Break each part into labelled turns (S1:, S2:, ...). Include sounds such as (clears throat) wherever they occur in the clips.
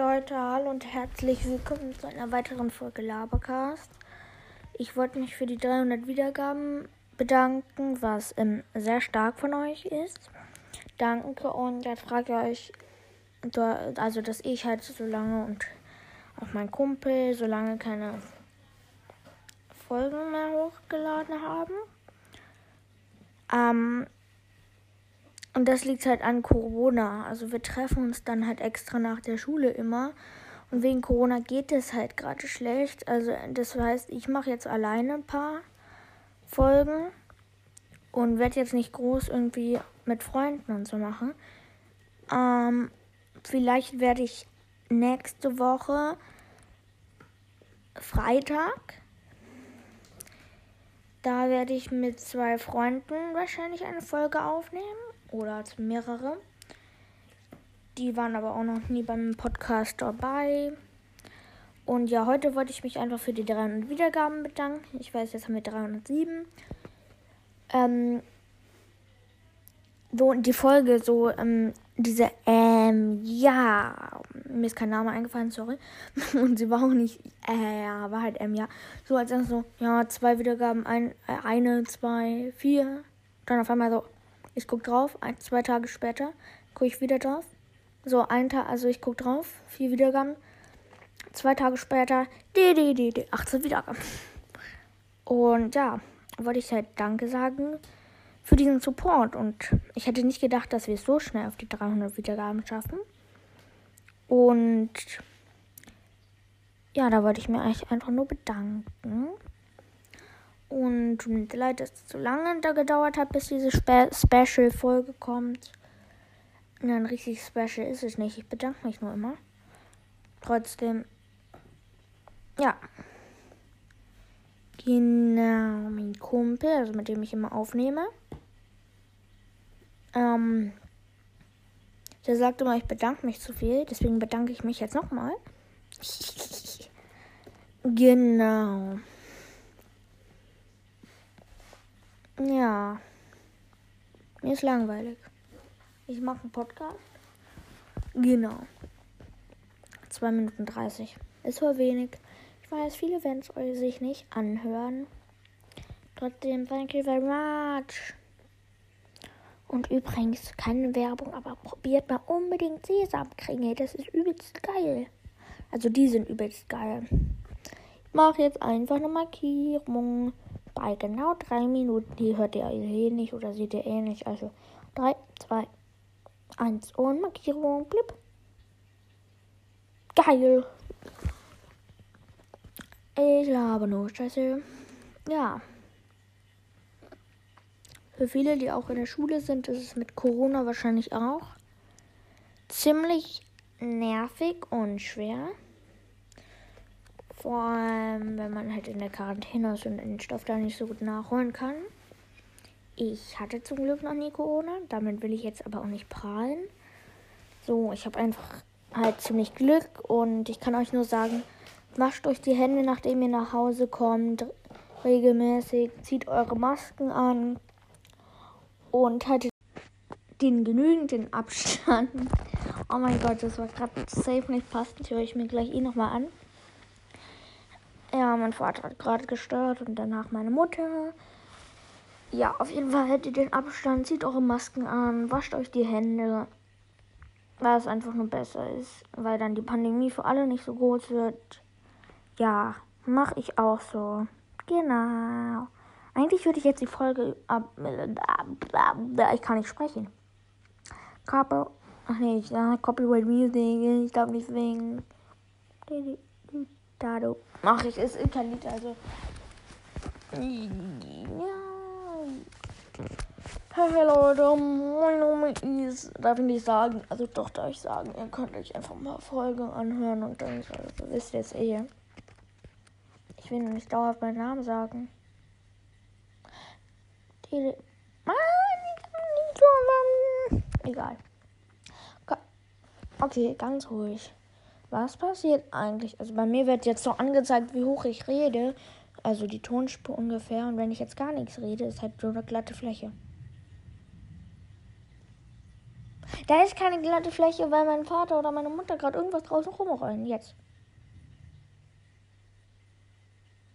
S1: Leute, hallo und herzlich willkommen zu einer weiteren Folge Labercast. Ich wollte mich für die 300 Wiedergaben bedanken, was ähm, sehr stark von euch ist. Danke und jetzt frage ich euch, also dass ich halt so lange und auch mein Kumpel so lange keine Folgen mehr hochgeladen haben. Ähm, und das liegt halt an Corona. Also wir treffen uns dann halt extra nach der Schule immer. Und wegen Corona geht es halt gerade schlecht. Also das heißt, ich mache jetzt alleine ein paar Folgen und werde jetzt nicht groß irgendwie mit Freunden und so machen. Ähm, vielleicht werde ich nächste Woche Freitag. Da werde ich mit zwei Freunden wahrscheinlich eine Folge aufnehmen oder mehrere. Die waren aber auch noch nie beim Podcast dabei. Und ja, heute wollte ich mich einfach für die 300 Wiedergaben bedanken. Ich weiß, jetzt haben wir 307. Ähm, so, die Folge, so, ähm, diese, ähm, ja, mir ist kein Name eingefallen, sorry. (laughs) Und sie war auch nicht, äh, ja, war halt, ähm, ja. So, als dann so, ja, zwei Wiedergaben, ein, äh, eine, zwei, vier. Dann auf einmal so, ich gucke drauf, ein, zwei Tage später gucke ich wieder drauf. So, ein Tag, also ich gucke drauf, vier Wiedergaben. Zwei Tage später, die, die, die, die, 18 Wiedergaben. Und ja, wollte ich halt Danke sagen für diesen Support. Und ich hätte nicht gedacht, dass wir es so schnell auf die 300 Wiedergaben schaffen. Und ja, da wollte ich mir eigentlich einfach nur bedanken. Und tut mir leid, dass es so lange da gedauert hat, bis diese Spe Special-Folge kommt. Nein, richtig special ist es nicht. Ich bedanke mich nur immer. Trotzdem, ja. Genau, mein Kumpel, also mit dem ich immer aufnehme. Ähm, der sagt immer, ich bedanke mich zu viel. Deswegen bedanke ich mich jetzt nochmal. (laughs) genau. Ja. Mir ist langweilig. Ich mache einen Podcast. Genau. 2 Minuten 30. Ist wohl wenig. Ich weiß, viele werden es sich nicht anhören. Trotzdem, thank you very much. Und übrigens, keine Werbung, aber probiert mal unbedingt Sesamkringe. Das ist übelst geil. Also die sind übelst geil. Ich mache jetzt einfach eine Markierung bei genau drei Minuten. Die hört ihr eh nicht oder seht ihr eh nicht. Also 3, 2, 1 und Markierung. Blip. Geil. Ich habe nur Scheiße. Ja. Für viele, die auch in der Schule sind, ist es mit Corona wahrscheinlich auch ziemlich nervig und schwer. Vor allem, wenn man halt in der Quarantäne ist und den Stoff da nicht so gut nachholen kann. Ich hatte zum Glück noch nie Corona. Damit will ich jetzt aber auch nicht prahlen. So, ich habe einfach halt ziemlich Glück und ich kann euch nur sagen, wascht euch die Hände, nachdem ihr nach Hause kommt, regelmäßig, zieht eure Masken an und haltet den genügenden Abstand. Oh mein Gott, das war gerade safe nicht passend. Höre ich mir gleich eh nochmal an. Ja, mein Vater hat gerade gestört und danach meine Mutter. Ja, auf jeden Fall ihr den Abstand, zieht eure Masken an, wascht euch die Hände, weil es einfach nur besser ist, weil dann die Pandemie für alle nicht so groß wird. Ja, mache ich auch so. Genau. Eigentlich würde ich jetzt die Folge ab. Ich kann nicht sprechen. Copy. Ach nee, ich, ja, Copyright Music. Ich darf nicht singen. Dado. Ach, ich ist kein Lied, also. Ja. Hey Leute, mein Name ist. Darf ich nicht sagen? Also doch, darf ich sagen. Ihr könnt euch einfach mal Folgen anhören und dann also, wisst ihr es eh. Ich will nur nicht dauerhaft meinen Namen sagen. Die. Egal. Okay, ganz ruhig. Was passiert eigentlich? Also bei mir wird jetzt so angezeigt, wie hoch ich rede. Also die Tonspur ungefähr. Und wenn ich jetzt gar nichts rede, ist halt so eine glatte Fläche. Da ist keine glatte Fläche, weil mein Vater oder meine Mutter gerade irgendwas draußen rumrollen. Jetzt.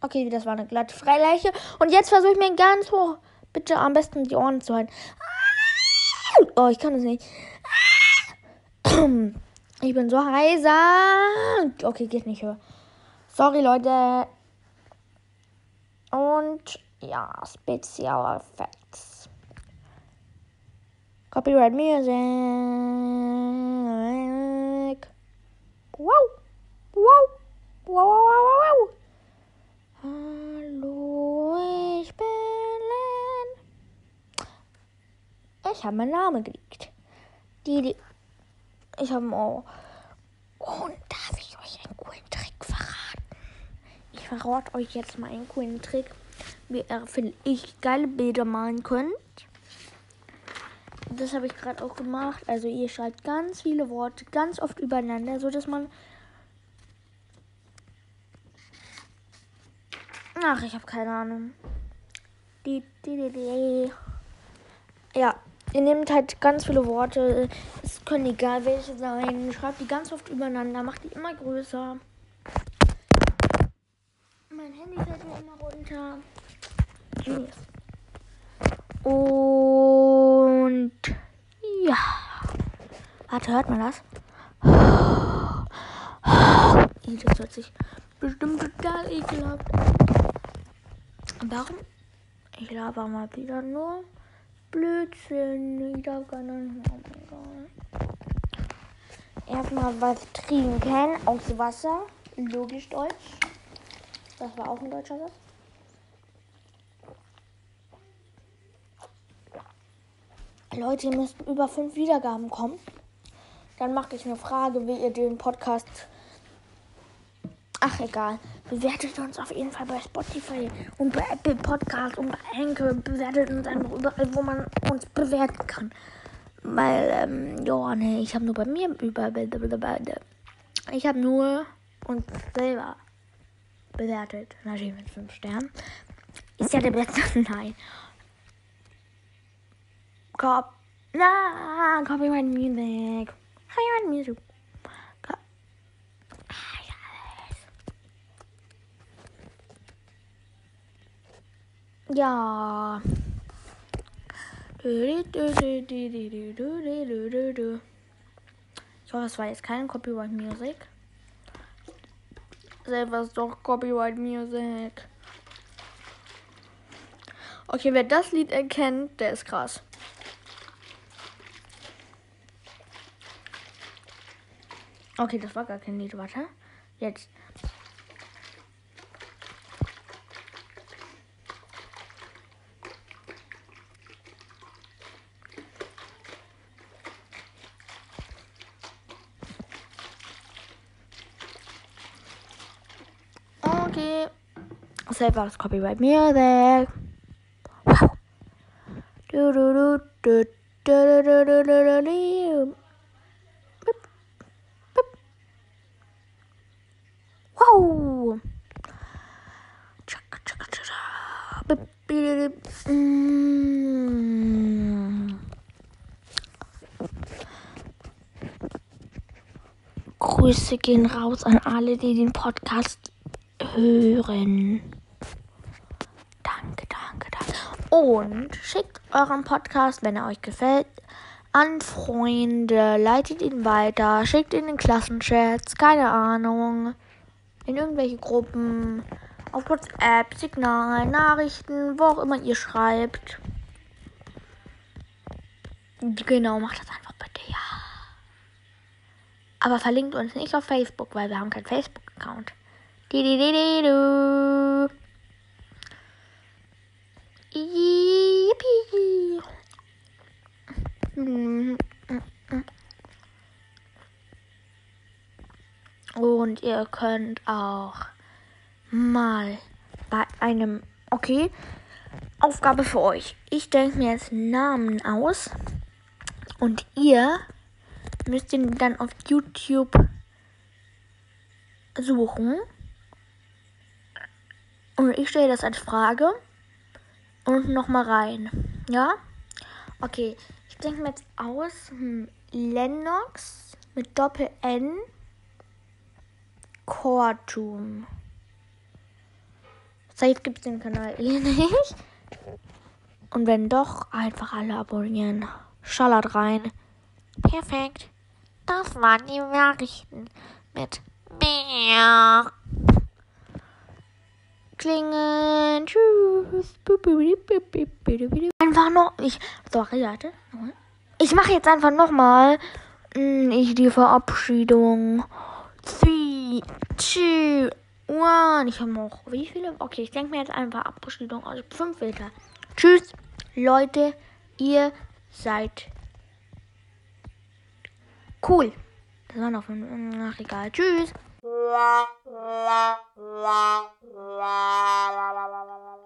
S1: Okay, das war eine glatte Freileiche. Und jetzt versuche ich mir ganz hoch, bitte am besten die Ohren zu halten. Oh, ich kann es nicht. (clears throat) Ich bin so heiser. Okay, geht nicht höher. Sorry, Leute. Und ja, Special Effects. Copyright Music. Wow. Wow. Wow, wow, wow, wow. Hallo, ich bin Len. Ich habe meinen Namen geleakt. Die, die. Ich habe auch. Und darf ich euch einen coolen Trick verraten? Ich verrate euch jetzt mal einen coolen Trick, wie ihr, finde ich, geile Bilder malen könnt. Das habe ich gerade auch gemacht. Also ihr schreibt ganz viele Worte ganz oft übereinander, so dass man Ach, ich habe keine Ahnung. Die, die, die, die. Ja, ihr nehmt halt ganz viele Worte. Es können egal welche sein. Schreibt die ganz oft übereinander. Macht die immer größer. Mein Handy fällt mir immer runter. Und ja. Warte, hört man das? Das hört sich bestimmt total ekelhaft Warum? Ich laber mal wieder nur Blödsinn. Ich darf gar nicht. Erstmal was trinken aus Wasser. Logisch Deutsch. Das war auch ein deutscher Satz. Leute, ihr müsst über fünf Wiedergaben kommen. Dann mache ich eine Frage, wie ihr den Podcast Ach, egal. Bewertet uns auf jeden Fall bei Spotify und bei Apple Podcast und bei Anchor. Bewertet uns einfach überall, wo man uns bewerten kann. Weil, ähm, ja, nee, ich habe nur bei mir über. Ich habe nur uns selber bewertet. Natürlich mit 5 Sternen. Ist ja der beste. (laughs) Nein. Cop. Na, Copyright Music. Copyright Music. Ja. Ich hoffe, es war jetzt kein Copyright Music. Selber ist doch Copyright Music. Okay, wer das Lied erkennt, der ist krass. Okay, das war gar kein Lied. Warte. Jetzt. Safe aus Copyright Music. Wow. Du, du, du, du, du, du, du, du, du, Wow. Grüße gehen raus an alle, die den Podcast hören. Und schickt euren Podcast, wenn er euch gefällt, an Freunde, leitet ihn weiter, schickt ihn in Klassenchats, keine Ahnung, in irgendwelche Gruppen, auf WhatsApp, Signal, Nachrichten, wo auch immer ihr schreibt. Genau, macht das einfach bitte, ja. Aber verlinkt uns nicht auf Facebook, weil wir haben keinen Facebook-Account. Di di di du. Yippie. Und ihr könnt auch mal bei einem, okay, Aufgabe für euch. Ich denke mir jetzt Namen aus und ihr müsst ihn dann auf YouTube suchen. Und ich stelle das als Frage und nochmal rein. Ja? Okay, ich denke mir jetzt aus. Hm, Lennox mit Doppel N Kortum. Seit gibt es den Kanal eh nicht. Und wenn doch, einfach alle abonnieren. Schallert rein. Perfekt. Das waren die Nachrichten mit Bär. Klingen. Tschüss. Einfach noch. Ich. Sorry, warte. Ich mache jetzt einfach nochmal. Hm, ich die Verabschiedung. 3, 2, 1. Ich habe noch. Wie viele? Okay, ich denke mir jetzt einfach Abschiedung aus. 5 Meter. Tschüss, Leute. Ihr seid cool. Das war noch fünf. Ach, egal. Tschüss. 啦啦啦啦啦啦啦啦啦。啦啦